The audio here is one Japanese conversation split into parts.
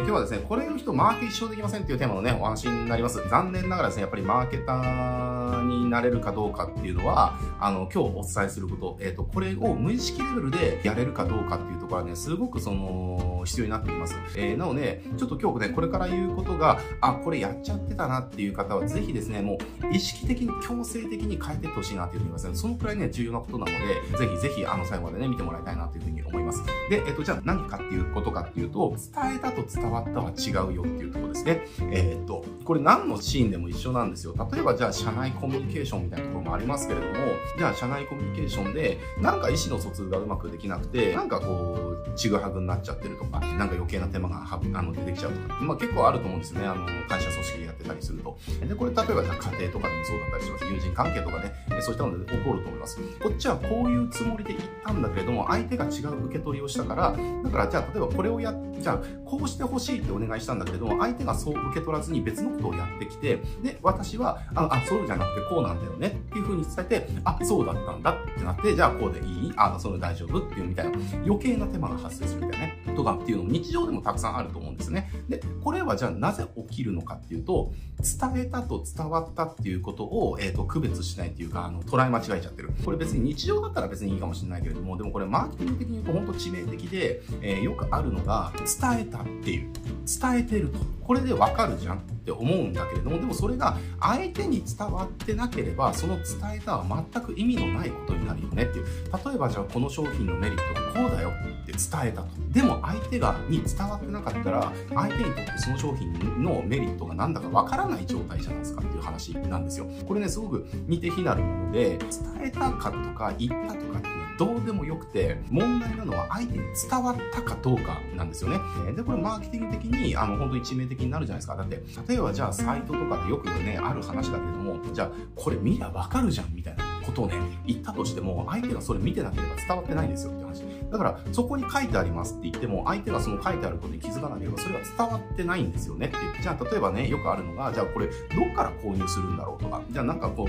今日はですね、これの人マーケ一生できませんっていうテーマのね、お話になります。残念ながらですね、やっぱりマーケターになれるかどうかっていうのは、あの、今日お伝えすること、えっ、ー、と、これを無意識レベルでやれるかどうかっていうところはね、すごくその、必要になってきます。えー、なので、ちょっと今日ね、これから言うことが、あ、これやっちゃってたなっていう方は、ぜひですね、もう意識的に強制的に変えていってほしいなっていうふうに思います。ねそのくらいね、重要なことなので、ぜひぜひ、あの、最後までね、見てもらいたいなというふうに思います。で、えっ、と、じゃあ何かっていうことかっていうと、伝えたと伝わったは違うよっていうところですね。えっ、と、これ何のシーンでも一緒なんですよ。例えばじゃあ社内コミュニケーションみたいなところもありますけれども、じゃあ社内コミュニケーションで、なんか意思の疎通がうまくできなくて、なんかこう、ちぐはぐになっちゃってるとか、なんか余計な手間がはあの出てきちゃうとか、まあ結構あると思うんですよね。あの、会社組織でやってたりすると。で、これ例えばじゃあ家庭とかでもそうだったりします。友人関係とかね、そういったので起こると思います。こっちはこういうつもりで言ったんだけれども、相手が違う受け取りをしたから、だからじゃあ例えばこれをや、じゃあこうしてほしいってお願いしたんだけど、相手がそう受け取らずに別のことをやってきて、で、私は、あ、あそうじゃなくてこうなんだよねっていうふうに伝えて、あ、そうだったんだってなって、じゃあこうでいい？あ、それ大丈夫？っていうみたいな余計な手間が発生するみたいな。とかっていうのも日常でもたくさんあると思うんですね。で、これはじゃあなぜ起きるのかっていうと、伝えたと伝わったっていうことを、えっ、ー、と、区別しないというか、あの、捉え間違えちゃってる。これ別に日常だったら別にいいかもしれないけれども、でもこれマーケティング的に言うと本当致命的で、えー、よくあるのが、伝えたっていう。伝えてると。これでわかるじゃんって思うんだけれども、でもそれが相手に伝わってなければ、その伝えたは全く意味のないことになるよねっていう。例えばじゃあこの商品のメリットがこうだよって伝えたと。でも相手がに伝わってなかったら、相手にとってその商品のメリットが何だかわからない状態じゃないですかっていう話なんですよ。これね、すごく似て非なるもので、伝えたかとか言ったとかっていうどうでもよくて、問題なのは相手に伝わったかどうかなんですよね。で、これマーケティング的に、あの、本当に致命的になるじゃないですか。だって、例えばじゃあサイトとかでよくね、ある話だけれども、じゃあ、これ見りゃわかるじゃんみたいなことをね、言ったとしても、相手がそれ見てなければ伝わってないんですよって話。だから、そこに書いてありますって言っても、相手がその書いてあることに気づかなければ、それは伝わってないんですよねっていう。じゃあ、例えばね、よくあるのが、じゃあこれ、どっから購入するんだろうとか、じゃあなんかこう、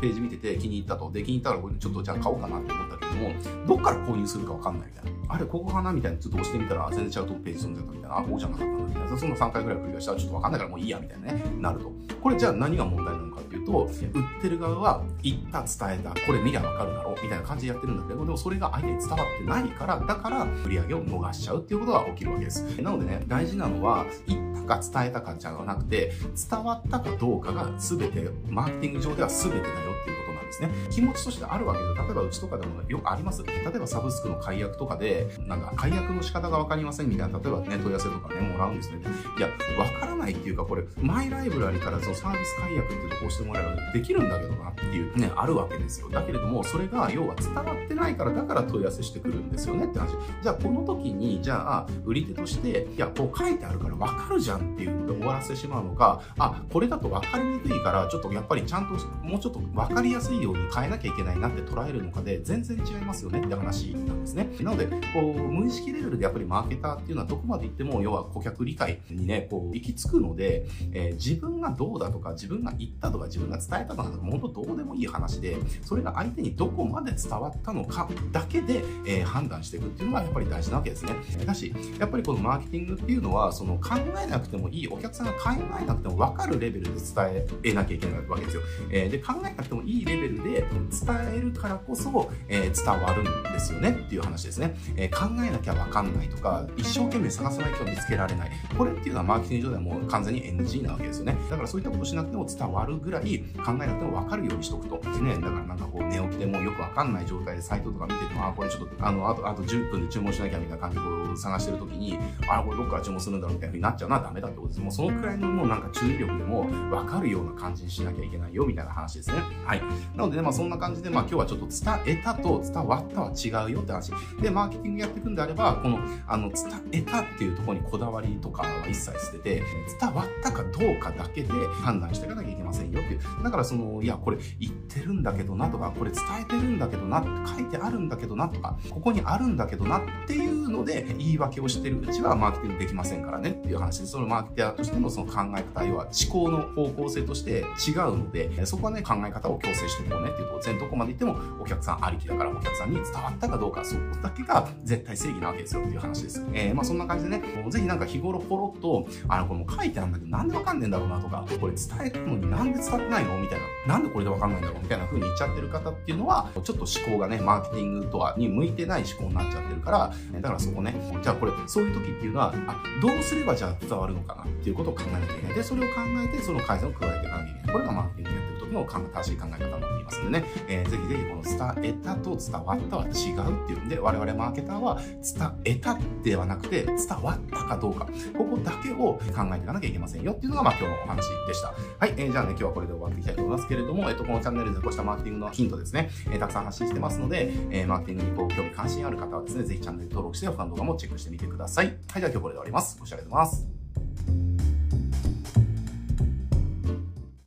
ページ見てて気に入ったと。で、気に入ったらこれちょっとじゃあ買おうかなって思ったけども、どっから購入するかわかんないみたいな。あれ、ここかなみたいな、ちょっと押してみたら、全然違うとページ飛んじゃったみたいな。あ、こうじゃなかったんだみたいな。その3回ぐらい繰り返したら、ちょっとわかんないからもういいや、みたいなね、なると。これじゃあ何が問題なのかっていうと、売ってる側は、言った、伝えた、これ見りゃわかるだろう、みたいな感じでやってるんだけど、でもそれが相手に伝わってないから、だから、売り上げを逃しちゃうっていうことが起きるわけです。なのでね、大事なのは、言ったか伝えたかじゃなくて、伝わったかどうかが全て、マーケティング上では全てだよっていうですね。気持ちとしてあるわけです、例えばうちとかでもよくあります。例えばサブスクの解約とかで、なんか解約の仕方がわかりませんみたいな、例えばね、問い合わせとかね、もらうんですね。いや、わからないっていうか、これ、マイライブラリからそのサービス解約っていうとこをしてもらえばできるんだけどなっていうね、あるわけですよ。だけれども、それが要は伝わってないから、だから問い合わせしてくるんですよねって話。じゃあ、この時に、じゃあ、売り手として、いや、こう書いてあるからわかるじゃんっていうので終わらせてしまうのか、あ、これだとわかりにくいから、ちょっとやっぱりちゃんと、もうちょっとわかりやすいように変えなきゃいけないなって捉えるのかで、全然違いますよねって話なんですね。なので、こう、無意識レベルでやっぱりマーケターっていうのはどこまで行っても、要は顧客理解にね、こう、行き着くので、えー、自分がどうだとか、自分が言ったとか、自分が伝えたとか、本当どうでもいい話で、それが相手にどこまで伝わったのかだけで、えー、判断していくっていうのがやっぱり大事なわけですね。だし、やっぱりこのマーケティングっていうのは、その考えなくてもいい、お客さんが考えなくても分かるレベルで伝えなきゃいけないわけですよ。えー、で、考えなくてもいいレベルで伝えるからこそ、えー、伝わるんですよねっていう話ですね。え考えなきゃ分かんないとか、一生懸命探さないと見つけられない。これっていうのはマーケティング上ではもう完全に NG なわけですよね。だからそういったことしなくても伝わるぐらい考えなくても分かるようにしとくと。ね、だからなんかこう寝起きでもよく分かんない状態でサイトとか見てても、あ、これちょっと、あの、あと、あと10分で注文しなきゃみたいな感じで探してるときに、あ、これどっから注文するんだろうみたいな風になっちゃうのはダメだってことです。もうそのくらいのもうなんか注意力でも分かるような感じにしなきゃいけないよみたいな話ですね。はい。なのでね、まあそんな感じで、まあ今日はちょっと伝えたと伝わったは違うよって話。で、マーケティングやっていくんであれば、この、あの、伝えたっていうところにこだわりとかは一切捨てて、伝わったかどうかだけで判断していかなきゃいけませんよっていう。だからその、いや、これ言ってるんだけどなとか、これ伝えてるんだけどなって、書いてあるんだけどなとか、ここにあるんだけどなっていうので、言い訳をしてるうちはマーケティングできませんからねっていう話で、そのマーケティアとしてのその考え方、要は思考の方向性として違うので、そこはね、考え方を強制していこうねっていうと、全どこまで行ってもお客さんありきだから、お客さんに伝わったかどうか、そこだけが絶対正義なわけですよっていう話です。えー、まあそんな感じでね、ぜひなんか日頃ポロっと、あの、この書いてあるんだけど、なんでわかんねえんだろうなとか、これ伝えたのになんで伝わってないの？みたいな。なんでこれでわかんないんだろう？みたいな風に言っちゃってる方っていうのは、ちょっと思考がね、マーケティングとはに向いてない思考になっちゃってるから、だからそこね、じゃあこれ、そういう時っていうのは、あ、どうすればじゃあ伝わるのかなっていうことを考えなきゃいけない。で、それを考えて、その改善を加えていかなきゃいけない。これがマーケティングやってる時の正しい考え方になっていますんでね、えー、ぜひぜひこの伝えたと伝わったは違うっていうんで、我々マーケターは伝えたではなくて、伝わったかどうか、ここだけを考えていかなきゃいけませんよっていうのが、まあ今日のお話でした。はい、えー、じゃあね、今日はこれで終わっていきたいと思いますけれども、えっ、と、このチャンネルでこうしたマーケティングのヒントですね、えー、たくさん発信してますので、えー、マーケティングにこう興味関心ある方はですね、ぜひチャンネル登録して他の動画もチェックしてみてください。はい、じゃあ今日これで終わります。ご視聴ありがとうございます。